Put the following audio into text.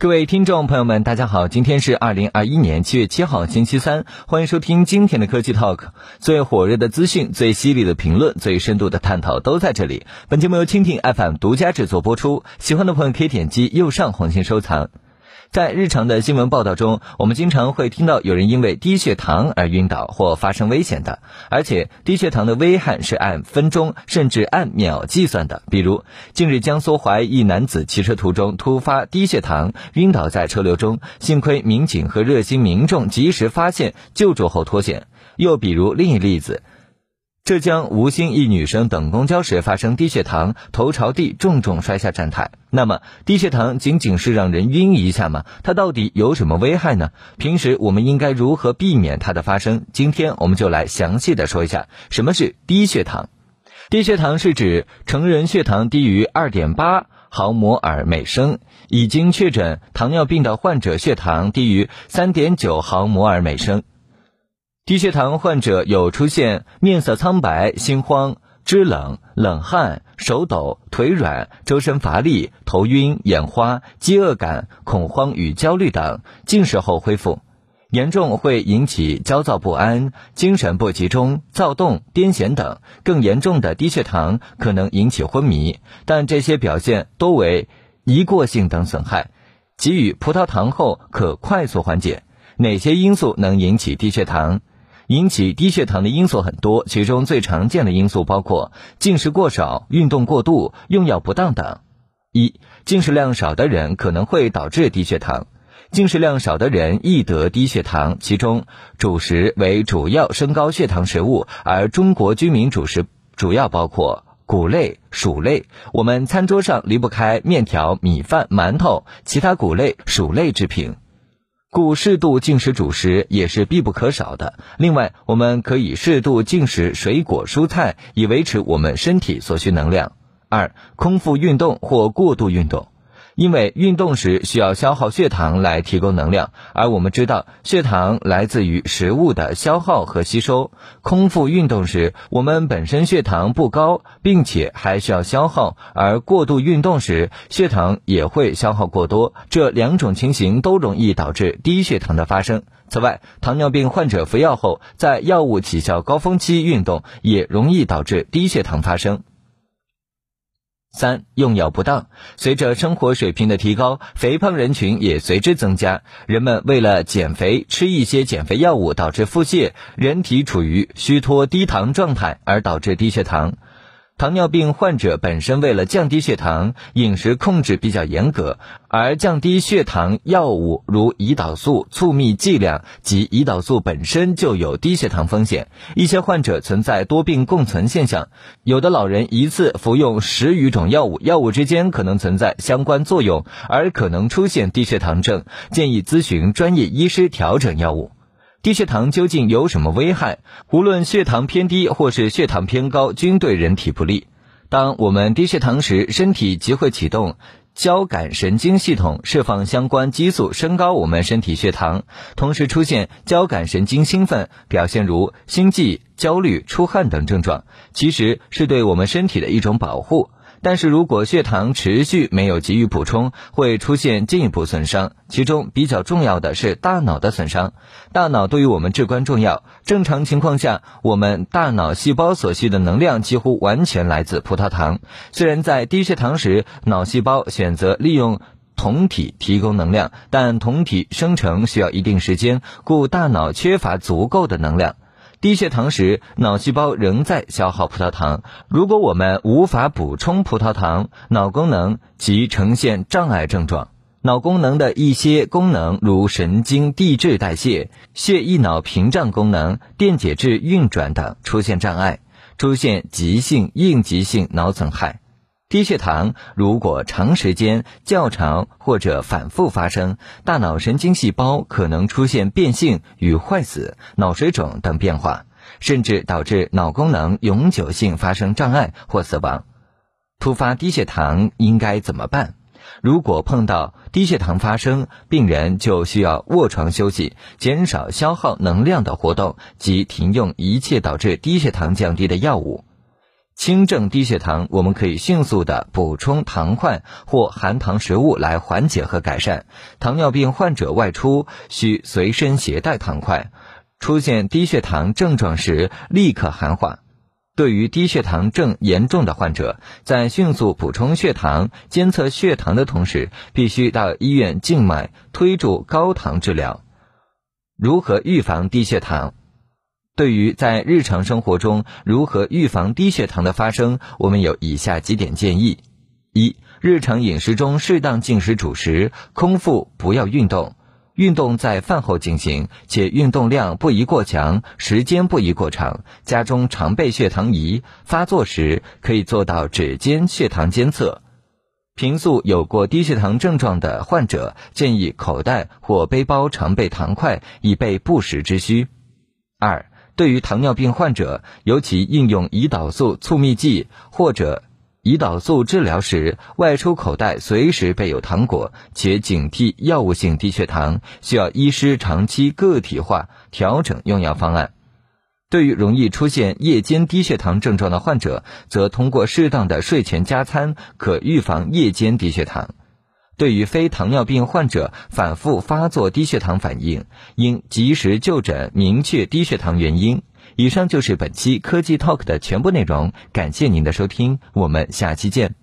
各位听众朋友们，大家好，今天是二零二一年七月七号，星期三，欢迎收听今天的科技 Talk，最火热的资讯、最犀利的评论、最深度的探讨都在这里。本节目由蜻蜓 FM 独家制作播出，喜欢的朋友可以点击右上红心收藏。在日常的新闻报道中，我们经常会听到有人因为低血糖而晕倒或发生危险的，而且低血糖的危害是按分钟甚至按秒计算的。比如，近日江苏淮一男子骑车途中突发低血糖，晕倒在车流中，幸亏民警和热心民众及时发现救助后脱险。又比如另一例子。浙江吴兴一女生等公交时发生低血糖，头朝地重重摔下站台。那么，低血糖仅仅是让人晕一下吗？它到底有什么危害呢？平时我们应该如何避免它的发生？今天我们就来详细的说一下什么是低血糖。低血糖是指成人血糖低于二点八毫摩尔每升，已经确诊糖尿病的患者血糖低于三点九毫摩尔每升。低血糖患者有出现面色苍白、心慌、肢冷、冷汗、手抖、腿软、周身乏力、头晕、眼花、饥饿感、恐慌与焦虑等，进食后恢复。严重会引起焦躁不安、精神不集中、躁动、癫痫等。更严重的低血糖可能引起昏迷，但这些表现多为一过性等损害，给予葡萄糖后可快速缓解。哪些因素能引起低血糖？引起低血糖的因素很多，其中最常见的因素包括进食过少、运动过度、用药不当等。一、进食量少的人可能会导致低血糖。进食量少的人易得低血糖，其中主食为主要升高血糖食物，而中国居民主食主要包括谷类、薯类。我们餐桌上离不开面条、米饭、馒头、其他谷类、薯类制品。故适度进食主食也是必不可少的。另外，我们可以适度进食水果、蔬菜，以维持我们身体所需能量。二、空腹运动或过度运动。因为运动时需要消耗血糖来提供能量，而我们知道血糖来自于食物的消耗和吸收。空腹运动时，我们本身血糖不高，并且还需要消耗；而过度运动时，血糖也会消耗过多。这两种情形都容易导致低血糖的发生。此外，糖尿病患者服药后，在药物起效高峰期运动，也容易导致低血糖发生。三用药不当，随着生活水平的提高，肥胖人群也随之增加。人们为了减肥，吃一些减肥药物，导致腹泻，人体处于虚脱低糖状态，而导致低血糖。糖尿病患者本身为了降低血糖，饮食控制比较严格，而降低血糖药物如胰岛素促泌剂量及胰岛素本身就有低血糖风险。一些患者存在多病共存现象，有的老人一次服用十余种药物，药物之间可能存在相关作用，而可能出现低血糖症，建议咨询专业医师调整药物。低血糖究竟有什么危害？无论血糖偏低或是血糖偏高，均对人体不利。当我们低血糖时，身体即会启动交感神经系统，释放相关激素，升高我们身体血糖，同时出现交感神经兴奋，表现如心悸、焦虑、出汗等症状，其实是对我们身体的一种保护。但是如果血糖持续没有给予补充，会出现进一步损伤，其中比较重要的是大脑的损伤。大脑对于我们至关重要。正常情况下，我们大脑细胞所需的能量几乎完全来自葡萄糖。虽然在低血糖时，脑细胞选择利用酮体提供能量，但酮体生成需要一定时间，故大脑缺乏足够的能量。低血糖时，脑细胞仍在消耗葡萄糖。如果我们无法补充葡萄糖，脑功能即呈现障碍症状。脑功能的一些功能，如神经递质代谢、血液脑屏障功能、电解质运转等出现障碍，出现急性、应急性脑损害。低血糖如果长时间、较长或者反复发生，大脑神经细胞可能出现变性与坏死、脑水肿等变化，甚至导致脑功能永久性发生障碍或死亡。突发低血糖应该怎么办？如果碰到低血糖发生，病人就需要卧床休息，减少消耗能量的活动及停用一切导致低血糖降低的药物。轻症低血糖，我们可以迅速的补充糖块或含糖食物来缓解和改善。糖尿病患者外出需随身携带糖块，出现低血糖症状时立刻含化。对于低血糖症严重的患者，在迅速补充血糖、监测血糖的同时，必须到医院静脉推注高糖治疗。如何预防低血糖？对于在日常生活中如何预防低血糖的发生，我们有以下几点建议：一、日常饮食中适当进食主食，空腹不要运动，运动在饭后进行，且运动量不宜过强，时间不宜过长。家中常备血糖仪，发作时可以做到指尖血糖监测。平素有过低血糖症状的患者，建议口袋或背包常备糖块，以备不时之需。二、对于糖尿病患者，尤其应用胰岛素促泌剂或者胰岛素治疗时，外出口袋随时备有糖果，且警惕药物性低血糖，需要医师长期个体化调整用药方案。对于容易出现夜间低血糖症状的患者，则通过适当的睡前加餐，可预防夜间低血糖。对于非糖尿病患者反复发作低血糖反应，应及时就诊，明确低血糖原因。以上就是本期科技 Talk 的全部内容，感谢您的收听，我们下期见。